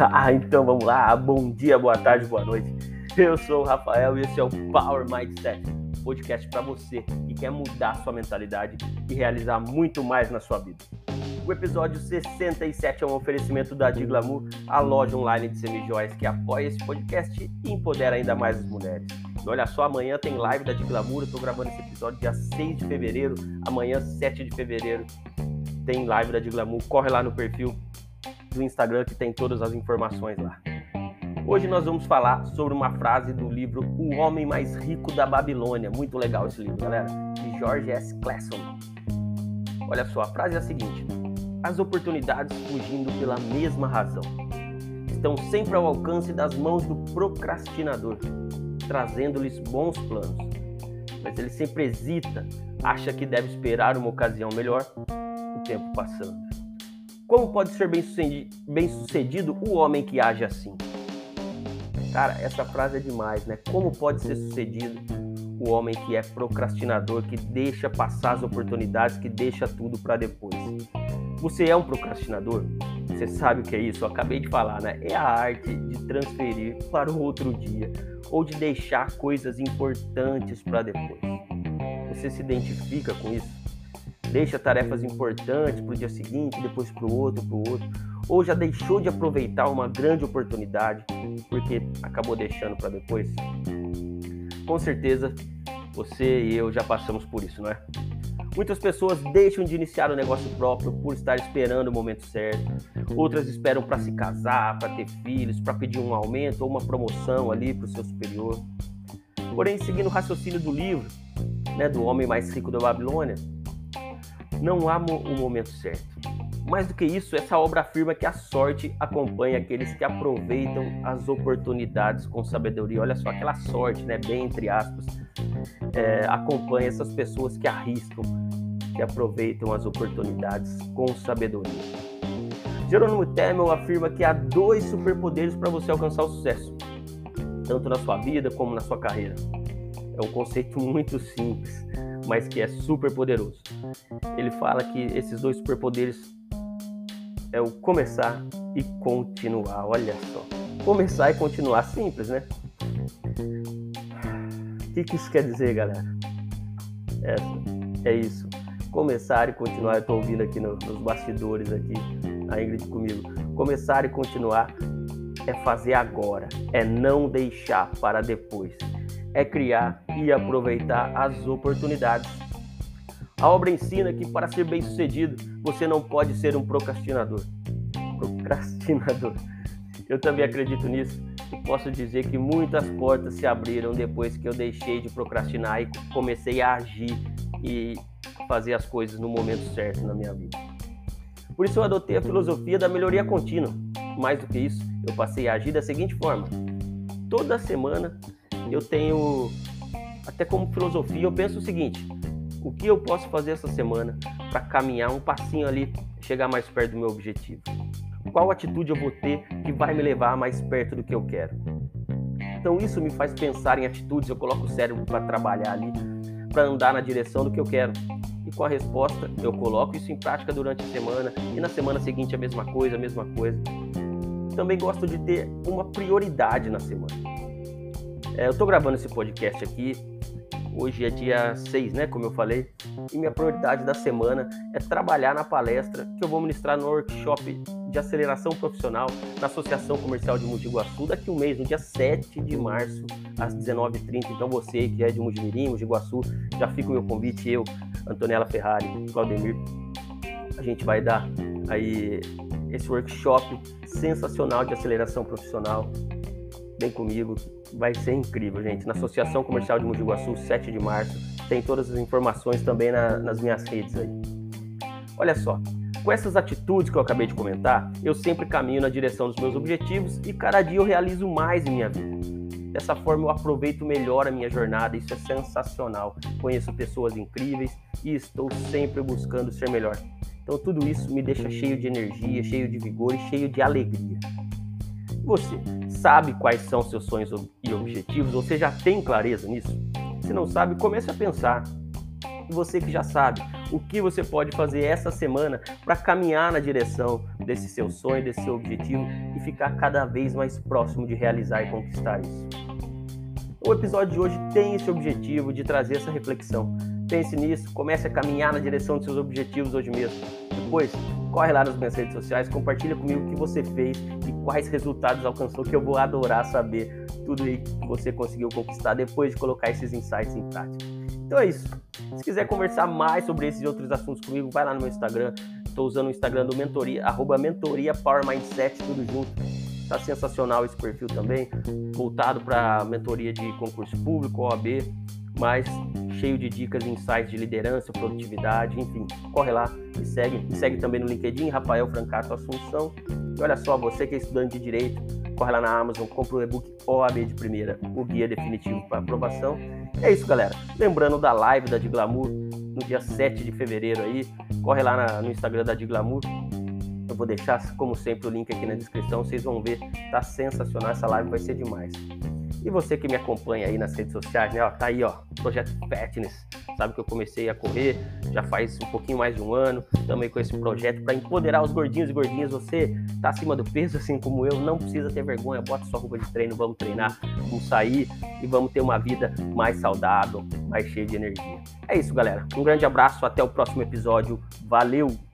Ah, então vamos lá. Bom dia, boa tarde, boa noite. Eu sou o Rafael e esse é o Power Mindset, podcast para você que quer mudar sua mentalidade e realizar muito mais na sua vida. O episódio 67 é um oferecimento da Diglamour, a loja online de semijoias que apoia esse podcast e empodera ainda mais as mulheres. E olha só, amanhã tem live da Diglamour, eu tô gravando esse episódio dia 6 de fevereiro, amanhã 7 de fevereiro tem live da Diglamour, corre lá no perfil do Instagram que tem todas as informações lá. Hoje nós vamos falar sobre uma frase do livro O Homem Mais Rico da Babilônia. Muito legal esse livro, galera, de George S. Clason. Olha só, a frase é a seguinte: As oportunidades fugindo pela mesma razão estão sempre ao alcance das mãos do procrastinador, trazendo-lhes bons planos. Mas ele sempre hesita, acha que deve esperar uma ocasião melhor, o tempo passando. Como pode ser bem sucedido, o homem que age assim? Cara, essa frase é demais, né? Como pode ser sucedido o homem que é procrastinador, que deixa passar as oportunidades, que deixa tudo para depois? Você é um procrastinador? Você sabe o que é isso? Eu acabei de falar, né? É a arte de transferir para o outro dia ou de deixar coisas importantes para depois. Você se identifica com isso? Deixa tarefas importantes para o dia seguinte, depois para o outro, para o outro, ou já deixou de aproveitar uma grande oportunidade porque acabou deixando para depois? Com certeza você e eu já passamos por isso, não é? Muitas pessoas deixam de iniciar o negócio próprio por estar esperando o momento certo. Outras esperam para se casar, para ter filhos, para pedir um aumento ou uma promoção ali para o seu superior. Porém, seguindo o raciocínio do livro, né, do homem mais rico da Babilônia, não há o momento certo. Mais do que isso, essa obra afirma que a sorte acompanha aqueles que aproveitam as oportunidades com sabedoria. Olha só, aquela sorte, né, bem entre aspas, é, acompanha essas pessoas que arriscam, que aproveitam as oportunidades com sabedoria. Jerônimo Temel afirma que há dois superpoderes para você alcançar o sucesso, tanto na sua vida como na sua carreira. É um conceito muito simples, mas que é super poderoso. Ele fala que esses dois superpoderes é o começar e continuar. Olha só. Começar e continuar simples, né? O que, que isso quer dizer, galera? É, é isso. Começar e continuar. Eu tô ouvindo aqui no, nos bastidores aqui, a Ingrid comigo. Começar e continuar é fazer agora, é não deixar para depois é criar e aproveitar as oportunidades. A obra ensina que para ser bem-sucedido, você não pode ser um procrastinador. Procrastinador. Eu também acredito nisso e posso dizer que muitas portas se abriram depois que eu deixei de procrastinar e comecei a agir e fazer as coisas no momento certo na minha vida. Por isso eu adotei a filosofia da melhoria contínua. Mais do que isso, eu passei a agir da seguinte forma: toda semana eu tenho até como filosofia, eu penso o seguinte: o que eu posso fazer essa semana para caminhar um passinho ali, chegar mais perto do meu objetivo? Qual atitude eu vou ter que vai me levar mais perto do que eu quero? Então isso me faz pensar em atitudes, eu coloco o cérebro para trabalhar ali, para andar na direção do que eu quero. E com a resposta, eu coloco isso em prática durante a semana e na semana seguinte a mesma coisa, a mesma coisa. Também gosto de ter uma prioridade na semana. É, eu estou gravando esse podcast aqui. Hoje é dia 6, né? Como eu falei. E minha prioridade da semana é trabalhar na palestra que eu vou ministrar no workshop de aceleração profissional na Associação Comercial de Mogi Guaçu daqui um mês, no dia 7 de março, às 19h30. Então você que é de Mojimirim, Mogi Guaçu, já fica o meu convite, eu, Antonella Ferrari, Claudemir, a gente vai dar aí esse workshop sensacional de aceleração profissional Vem comigo, vai ser incrível, gente. Na Associação Comercial de Mogi Guaçu, 7 de março, tem todas as informações também na, nas minhas redes aí. Olha só, com essas atitudes que eu acabei de comentar, eu sempre caminho na direção dos meus objetivos e cada dia eu realizo mais em minha vida. Dessa forma eu aproveito melhor a minha jornada, isso é sensacional. Conheço pessoas incríveis e estou sempre buscando ser melhor. Então tudo isso me deixa cheio de energia, cheio de vigor e cheio de alegria. Você, sabe quais são seus sonhos e objetivos? Você já tem clareza nisso? Se não sabe, comece a pensar. E você que já sabe o que você pode fazer essa semana para caminhar na direção desse seu sonho, desse seu objetivo e ficar cada vez mais próximo de realizar e conquistar isso. O episódio de hoje tem esse objetivo de trazer essa reflexão. Pense nisso, comece a caminhar na direção dos seus objetivos hoje mesmo. Depois, corre lá nas minhas redes sociais, compartilha comigo o que você fez e quais resultados alcançou, que eu vou adorar saber tudo aí que você conseguiu conquistar depois de colocar esses insights em prática. Então é isso. Se quiser conversar mais sobre esses e outros assuntos comigo, vai lá no meu Instagram. Estou usando o Instagram do Mentoria, arroba Mentoria Power Mindset, tudo junto. Tá sensacional esse perfil também, voltado para mentoria de concurso público, OAB, mas cheio de dicas e insights de liderança, produtividade, enfim. Corre lá, me segue. Me segue também no LinkedIn, Rafael Francato Assunção. E olha só, você que é estudante de Direito, corre lá na Amazon, compra o e-book OAB de primeira, o guia definitivo para aprovação. É isso, galera. Lembrando da live da Diglamour no dia 7 de fevereiro aí. Corre lá na, no Instagram da Diglamour. Eu vou deixar, como sempre, o link aqui na descrição. Vocês vão ver, tá sensacional. Essa live vai ser demais. E você que me acompanha aí nas redes sociais, né? Ó, tá aí, ó, Projeto Fitness. Sabe que eu comecei a correr já faz um pouquinho mais de um ano. Também com esse projeto para empoderar os gordinhos e gordinhas. Você tá acima do peso, assim como eu, não precisa ter vergonha. Bota sua roupa de treino, vamos treinar, vamos sair e vamos ter uma vida mais saudável, mais cheia de energia. É isso, galera. Um grande abraço, até o próximo episódio. Valeu!